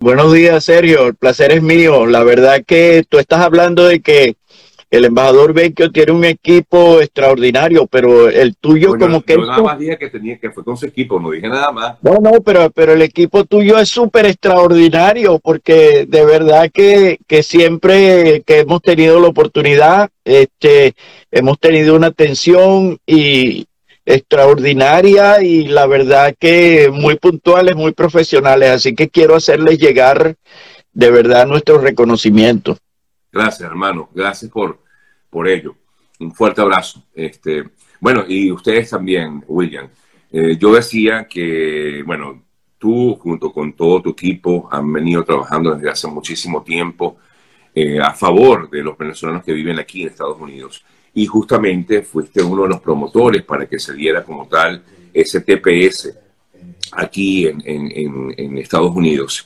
Buenos días, Sergio. El placer es mío. La verdad que tú estás hablando de que el embajador Vecchio tiene un equipo extraordinario, pero el tuyo como que... Yo nada más dije que, tenía, que fue con su equipo, no dije nada más. No, no, pero, pero el equipo tuyo es súper extraordinario porque de verdad que, que siempre que hemos tenido la oportunidad, este, hemos tenido una atención y extraordinaria y la verdad que muy puntuales, muy profesionales. Así que quiero hacerles llegar de verdad nuestro reconocimiento. Gracias, hermano. Gracias por, por ello. Un fuerte abrazo. Este, bueno, y ustedes también, William. Eh, yo decía que, bueno, tú junto con todo tu equipo han venido trabajando desde hace muchísimo tiempo eh, a favor de los venezolanos que viven aquí en Estados Unidos. Y justamente fuiste uno de los promotores para que se diera como tal ese TPS aquí en, Estados Unidos.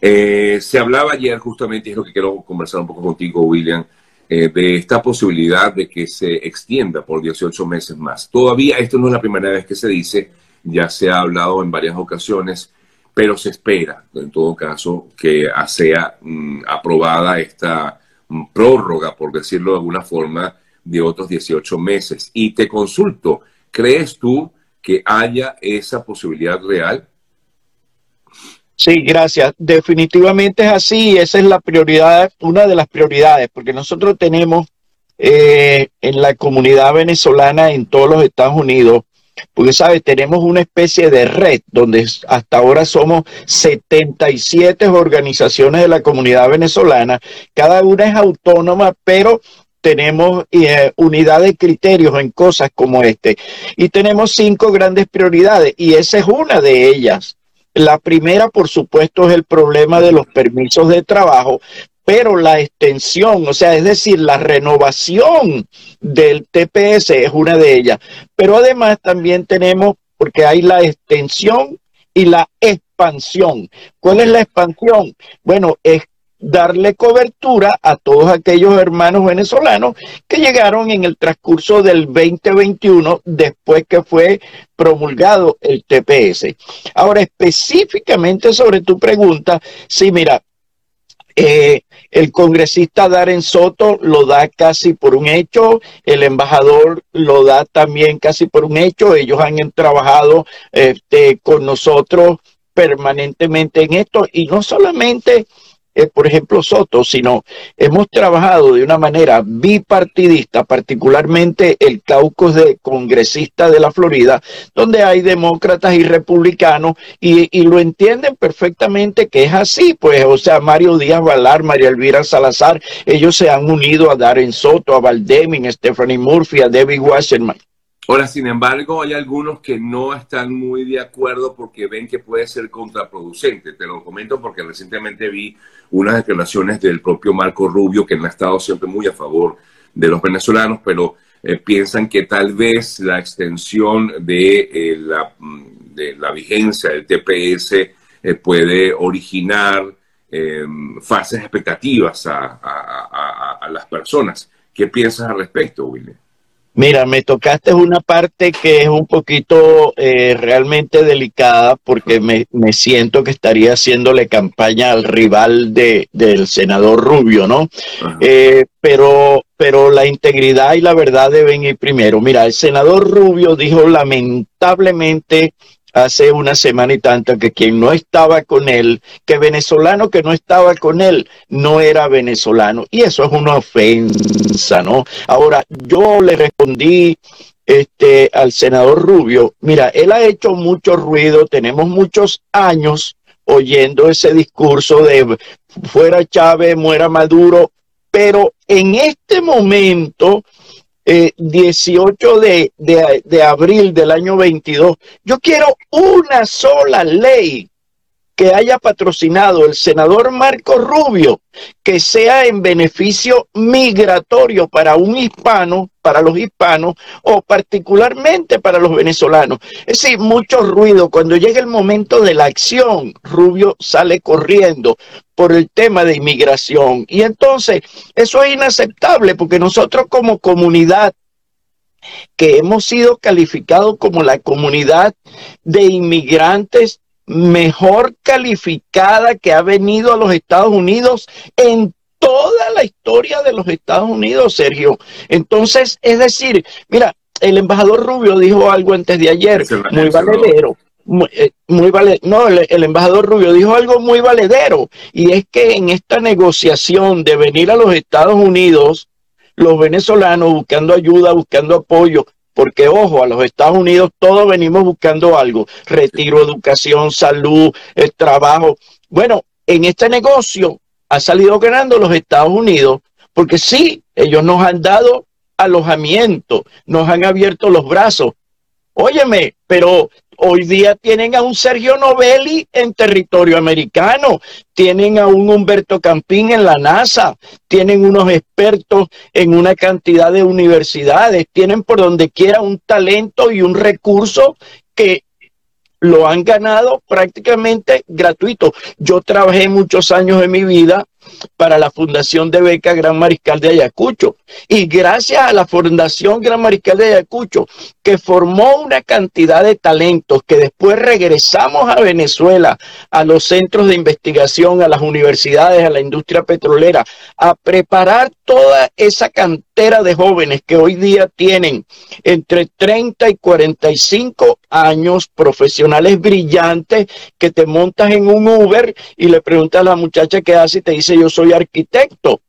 Eh, se hablaba ayer justamente, es lo que quiero conversar un poco contigo, William, eh, de esta posibilidad de que se extienda por 18 meses más. Todavía esto no es la primera vez que se dice, ya se ha hablado en varias ocasiones, pero se espera, en todo caso, que sea mm, aprobada esta mm, prórroga, por decirlo de alguna forma, de otros 18 meses. Y te consulto, ¿crees tú que haya esa posibilidad real? Sí, gracias. Definitivamente es así. Esa es la prioridad, una de las prioridades, porque nosotros tenemos eh, en la comunidad venezolana en todos los Estados Unidos, porque sabes, tenemos una especie de red donde hasta ahora somos 77 organizaciones de la comunidad venezolana. Cada una es autónoma, pero tenemos eh, unidad de criterios en cosas como este. Y tenemos cinco grandes prioridades y esa es una de ellas. La primera, por supuesto, es el problema de los permisos de trabajo, pero la extensión, o sea, es decir, la renovación del TPS es una de ellas. Pero además también tenemos, porque hay la extensión y la expansión. ¿Cuál es la expansión? Bueno, es darle cobertura a todos aquellos hermanos venezolanos que llegaron en el transcurso del 2021 después que fue promulgado el TPS. Ahora, específicamente sobre tu pregunta, sí, mira, eh, el congresista Darren Soto lo da casi por un hecho, el embajador lo da también casi por un hecho, ellos han trabajado este, con nosotros permanentemente en esto y no solamente eh, por ejemplo, Soto, sino hemos trabajado de una manera bipartidista, particularmente el caucus de congresistas de la Florida, donde hay demócratas y republicanos y, lo entienden perfectamente que es así, pues, o sea, Mario Díaz Valar, María Elvira Salazar, ellos se han unido a Darren Soto, a Valdeming, a Stephanie Murphy, a David Wasserman. Ahora, sin embargo, hay algunos que no están muy de acuerdo porque ven que puede ser contraproducente. Te lo comento porque recientemente vi unas declaraciones del propio Marco Rubio, que no ha estado siempre muy a favor de los venezolanos, pero eh, piensan que tal vez la extensión de, eh, la, mm, de la, vigencia del TPS eh, puede originar falsas expectativas a, a, las personas. ¿Qué piensas al respecto, William? Mira, me tocaste una parte que es un poquito eh, realmente delicada porque me, siento que estaría haciéndole campaña al rival de, del senador Rubio, ¿no? Eh, pero, pero la integridad y la verdad deben ir primero. Mira, el senador Rubio dijo lamentablemente hace una semana y tanta que quien no estaba con él, que venezolano que no estaba con él, no era venezolano. Y eso es una ofensa, ¿no? Ahora, yo le respondí este, al senador Rubio, mira, él ha hecho mucho ruido, tenemos muchos años oyendo ese discurso de fuera Chávez, muera Maduro, pero en este momento 18 eh, de, de, abril del año 22, yo quiero una sola ley que haya patrocinado el senador Marco Rubio, que sea en beneficio migratorio para un hispano, para los hispanos o particularmente para los venezolanos. Es decir, mucho ruido. Cuando llega el momento de la acción, Rubio sale corriendo por el tema de inmigración. Y entonces, eso es inaceptable porque nosotros como comunidad que hemos sido calificados como la comunidad de inmigrantes mejor calificada que ha venido a los Estados Unidos en toda la historia de los Estados Unidos, Sergio. Entonces, es decir, mira, el embajador Rubio dijo algo antes de ayer, muy valedero. Muy, eh, no, el, embajador Rubio dijo algo muy valedero, y es que en esta negociación de venir a los Estados Unidos, los venezolanos buscando ayuda, buscando apoyo, porque ojo, a los Estados Unidos todos venimos buscando algo, retiro, educación, salud, el trabajo. Bueno, en este negocio ha salido ganando los Estados Unidos, porque sí, ellos nos han dado alojamiento, nos han abierto los brazos. Óyeme, pero hoy día tienen a un Sergio Novelli en territorio americano, tienen a un Humberto Campín en la NASA, tienen unos expertos en una cantidad de universidades, tienen por donde quiera un talento y un recurso que lo han ganado prácticamente gratuito. Yo trabajé muchos años en mi vida para la Fundación de Beca Gran Mariscal de Ayacucho. Y gracias a la Fundación Gran Mariscal de Ayacucho, que formó una cantidad de talentos que después regresamos a Venezuela, a los centros de investigación, a las universidades, a la industria petrolera, a preparar toda esa cantera de jóvenes que hoy día tienen entre 30 y 45 años, profesionales brillantes, que te montas en un Uber y le preguntas a la muchacha qué hace y te dice yo soy arquitecto.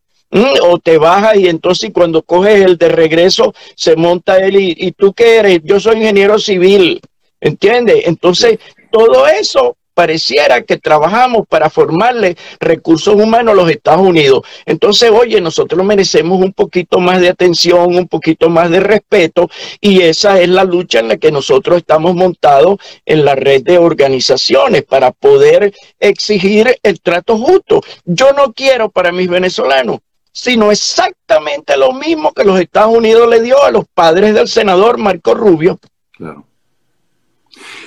O te baja y entonces cuando coges el de regreso se monta él y, y tú qué eres, yo soy ingeniero civil, ¿entiendes? Entonces todo eso pareciera que trabajamos para formarle recursos humanos a los Estados Unidos. Entonces, oye, nosotros merecemos un poquito más de atención, un poquito más de respeto y esa es la lucha en la que nosotros estamos montados en la red de organizaciones para poder exigir el trato justo. Yo no quiero para mis venezolanos sino exactamente lo mismo que los Estados Unidos le dio a los padres del senador Marco Rubio. Claro.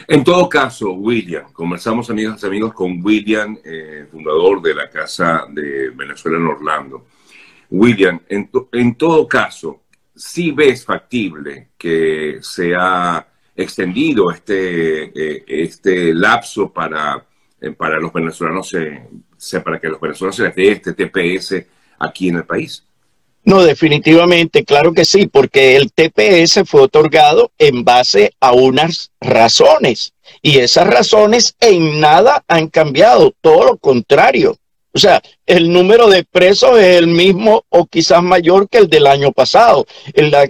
En todo caso, William, conversamos amigos y amigos con William, eh, fundador de la Casa de Venezuela en Orlando. William, en, todo caso, si ves factible que se ha extendido este, eh, este lapso para, eh, para los venezolanos, para que los venezolanos se les dé este TPS aquí en el país? No, definitivamente, claro que sí, porque el TPS fue otorgado en base a unas razones y esas razones en nada han cambiado, todo lo contrario. O sea, el número de presos es el mismo o quizás mayor que el del año pasado. La,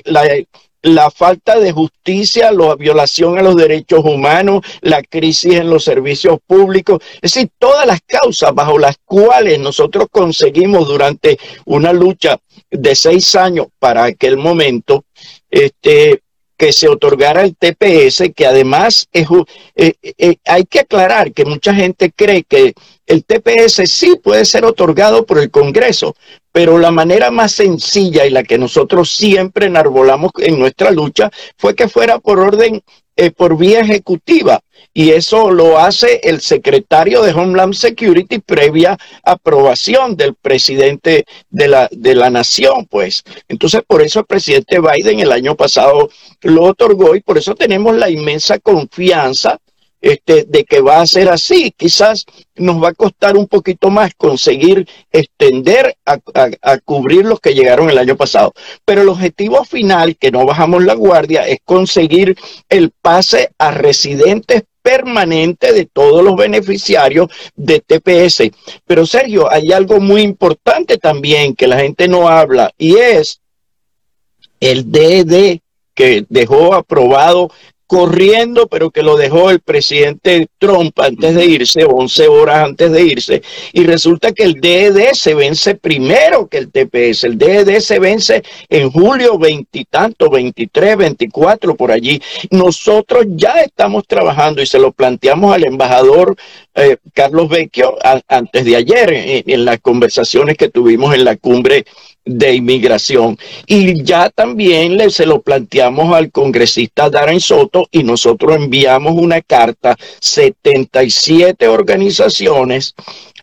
falta de justicia, la violación a los derechos humanos, la crisis en los servicios públicos, es decir, todas las causas bajo las cuales nosotros conseguimos durante una lucha de seis años para aquel momento, este, que se otorgara el TPS, que además es, eh, eh, hay que aclarar que mucha gente cree que el TPS sí puede ser otorgado por el Congreso, pero la manera más sencilla y la que nosotros siempre enarbolamos en nuestra lucha fue que fuera por orden, eh, por vía ejecutiva. Y eso lo hace el secretario de Homeland Security previa aprobación del presidente de la, de la nación, pues. Entonces, por eso el presidente Biden el año pasado lo otorgó y por eso tenemos la inmensa confianza este, de que va a ser así. Quizás nos va a costar un poquito más conseguir extender a, cubrir los que llegaron el año pasado. Pero el objetivo final, que no bajamos la guardia, es conseguir el pase a residentes permanentes de todos los beneficiarios de TPS. Pero Sergio, hay algo muy importante también que la gente no habla y es el DD que dejó aprobado corriendo, pero que lo dejó el presidente Trump antes de irse, 11 horas antes de irse, y resulta que el DED se vence primero que el TPS. El DED se vence en julio veintitantos, 23, 24, por allí. Nosotros ya estamos trabajando y se lo planteamos al embajador eh, Carlos Vecchio antes de ayer en las conversaciones que tuvimos en la cumbre de inmigración. Y ya también le, se lo planteamos al congresista Darren Soto y nosotros enviamos una carta, 77 organizaciones,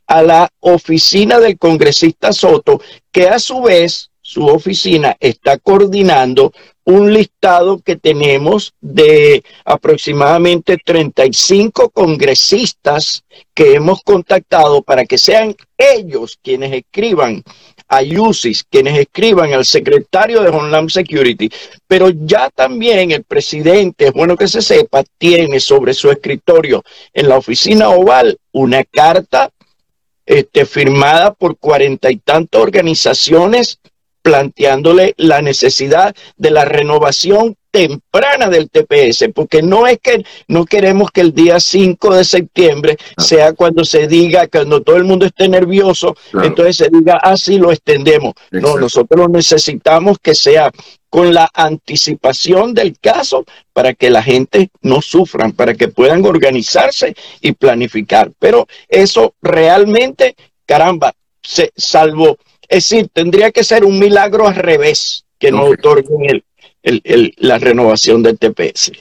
a la oficina del congresista Soto, que a su vez su oficina está coordinando un listado que tenemos de aproximadamente 35 congresistas que hemos contactado para que sean ellos quienes escriban a UCIS, quienes escriban al secretario de Homeland Security, pero ya también el presidente, es bueno que se sepa, tiene sobre su escritorio en la oficina oval una carta este, firmada por cuarenta y tantas organizaciones planteándole la necesidad de la renovación temprana del TPS, porque no es que no queremos que el día 5 de septiembre sea cuando se diga, cuando todo el mundo esté nervioso, entonces se diga, así ah, lo extendemos. No, nosotros necesitamos que sea con la anticipación del caso para que la gente no sufran, para que puedan organizarse y planificar. Pero eso realmente, caramba, se, salvo es decir, tendría que ser un milagro al revés que no otorguen el, la renovación del TPS.